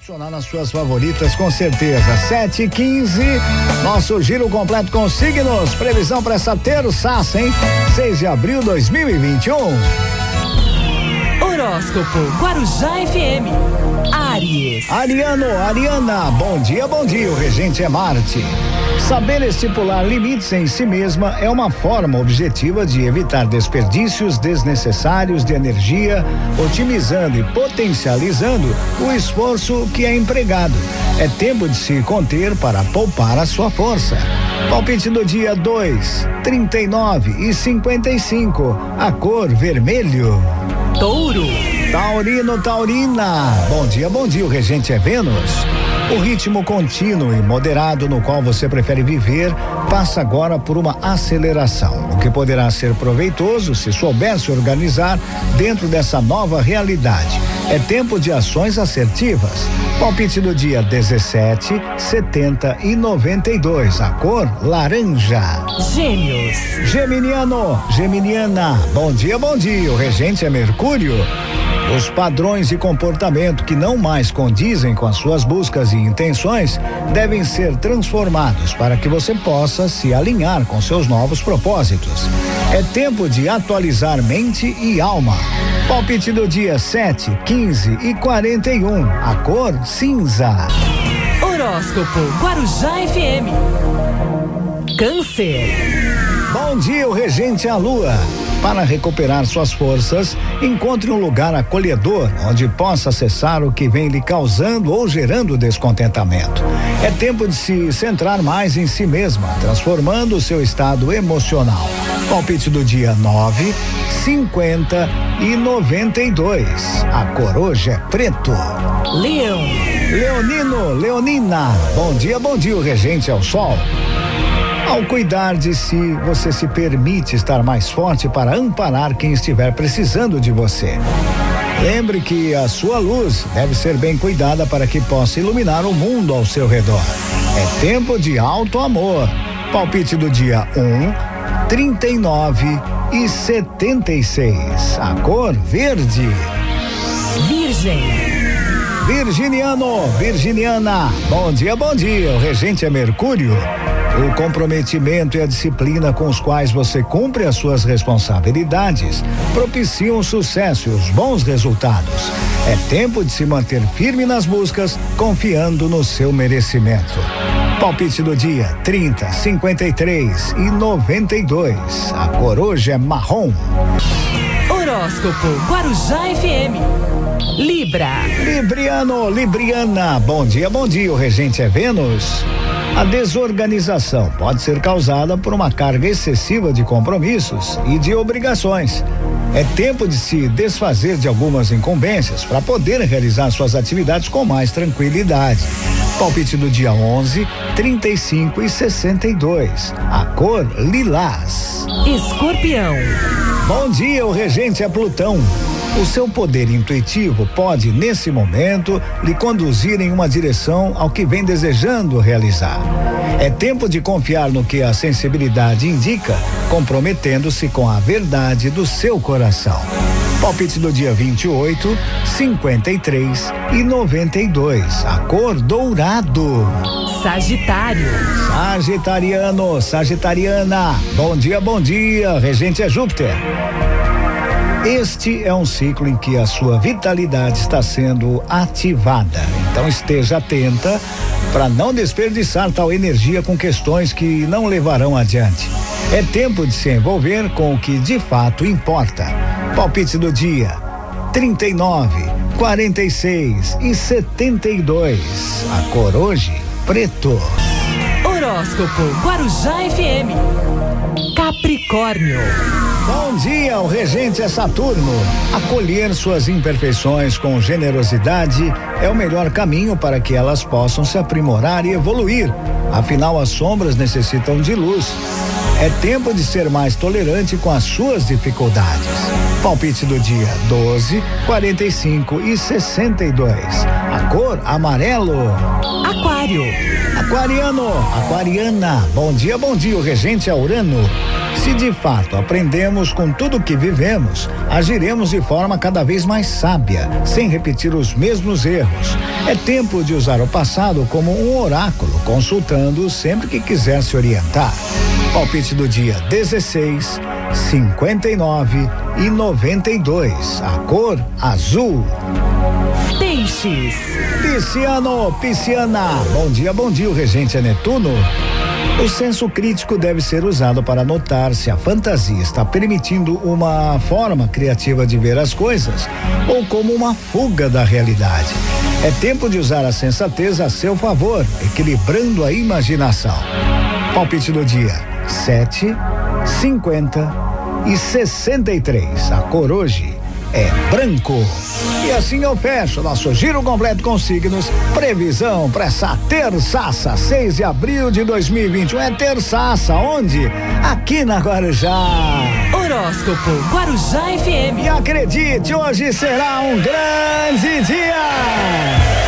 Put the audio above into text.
Adicionar nas suas favoritas, com certeza. 7 e 15 nosso giro completo com signos. Previsão para essa terça, hein? 6 de abril de 2021. Horóscopo Guarujá FM. Aries. Ariano, Ariana, bom dia, bom dia. O regente é Marte. Saber estipular limites em si mesma é uma forma objetiva de evitar desperdícios desnecessários de energia, otimizando e potencializando o esforço que é empregado. É tempo de se conter para poupar a sua força. Palpite do dia 2, 39 e 55. A cor vermelho. Touro. Taurino, Taurina. Bom dia, bom dia. O regente é Vênus. O ritmo contínuo e moderado no qual você prefere viver passa agora por uma aceleração, o que poderá ser proveitoso se souber se organizar dentro dessa nova realidade. É tempo de ações assertivas. Palpite do dia 17, 70 e 92. A cor laranja. Gêmeos. Geminiano, Geminiana. Bom dia, bom dia. O regente é Mercúrio. Os padrões de comportamento que não mais condizem com as suas buscas e intenções devem ser transformados para que você possa se alinhar com seus novos propósitos. É tempo de atualizar mente e alma. Palpite do dia 7, 15 e 41. A cor cinza. Horóscopo Guarujá FM. Câncer. Bom dia, o regente a lua. Para recuperar suas forças, encontre um lugar acolhedor onde possa acessar o que vem lhe causando ou gerando descontentamento. É tempo de se centrar mais em si mesma, transformando o seu estado emocional. Palpite do dia 9, 50 e 92. A cor hoje é preto. Leão. Leonino, Leonina. Bom dia, bom dia. O regente é o sol. Ao cuidar de si, você se permite estar mais forte para amparar quem estiver precisando de você. Lembre que a sua luz deve ser bem cuidada para que possa iluminar o mundo ao seu redor. É tempo de alto amor. Palpite do dia 1, 39 e 76. A cor verde. Virgem. Virginiano, Virginiana. Bom dia, bom dia. O regente é Mercúrio. O comprometimento e a disciplina com os quais você cumpre as suas responsabilidades propiciam o sucesso e os bons resultados. É tempo de se manter firme nas buscas, confiando no seu merecimento. Palpite do dia: 30, 53 e 92. A cor hoje é marrom. Horóscopo Guarujá FM. Libra. Libriano, Libriana. Bom dia, bom dia. O regente é Vênus. A desorganização pode ser causada por uma carga excessiva de compromissos e de obrigações. É tempo de se desfazer de algumas incumbências para poder realizar suas atividades com mais tranquilidade. Palpite do dia 11, 35 e 62. A cor lilás. Escorpião. Bom dia, o regente é Plutão. O seu poder intuitivo pode, nesse momento, lhe conduzir em uma direção ao que vem desejando realizar. É tempo de confiar no que a sensibilidade indica, comprometendo-se com a verdade do seu coração. Palpite do dia 28, 53 e 92. A cor dourado. Sagitário. Sagitariano, Sagitariana. Bom dia, bom dia. Regente é Júpiter. Este é um ciclo em que a sua vitalidade está sendo ativada. Então esteja atenta para não desperdiçar tal energia com questões que não levarão adiante. É tempo de se envolver com o que de fato importa. Palpite do dia: 39, 46 e 72. A cor hoje, preto. Horóscopo Guarujá FM. Capricórnio. Bom dia, o regente é Saturno. Acolher suas imperfeições com generosidade é o melhor caminho para que elas possam se aprimorar e evoluir. Afinal, as sombras necessitam de luz. É tempo de ser mais tolerante com as suas dificuldades. Palpite do dia 12, 45 e 62. A cor amarelo. Aquário. Aquariano, aquariana. Bom dia, bom dia. O regente é Urano. Se de fato aprendemos com tudo que vivemos, agiremos de forma cada vez mais sábia, sem repetir os mesmos erros. É tempo de usar o passado como um oráculo, consultando sempre que quiser se orientar. Palpite do dia 16, 59 e 92. A cor azul. Peixes. Pisciano, pisciana. Bom dia, bom dia. O regente é Netuno. O senso crítico deve ser usado para notar se a fantasia está permitindo uma forma criativa de ver as coisas ou como uma fuga da realidade. É tempo de usar a sensatez a seu favor, equilibrando a imaginação. Palpite do dia: 7, 50 e 63. A cor hoje é branco. E assim eu fecho nosso giro completo com signos. Previsão para essa terçaça, 6 de abril de 2021. É terçaça, onde? Aqui na Guarujá. Horóscopo Guarujá FM. E acredite, hoje será um grande dia.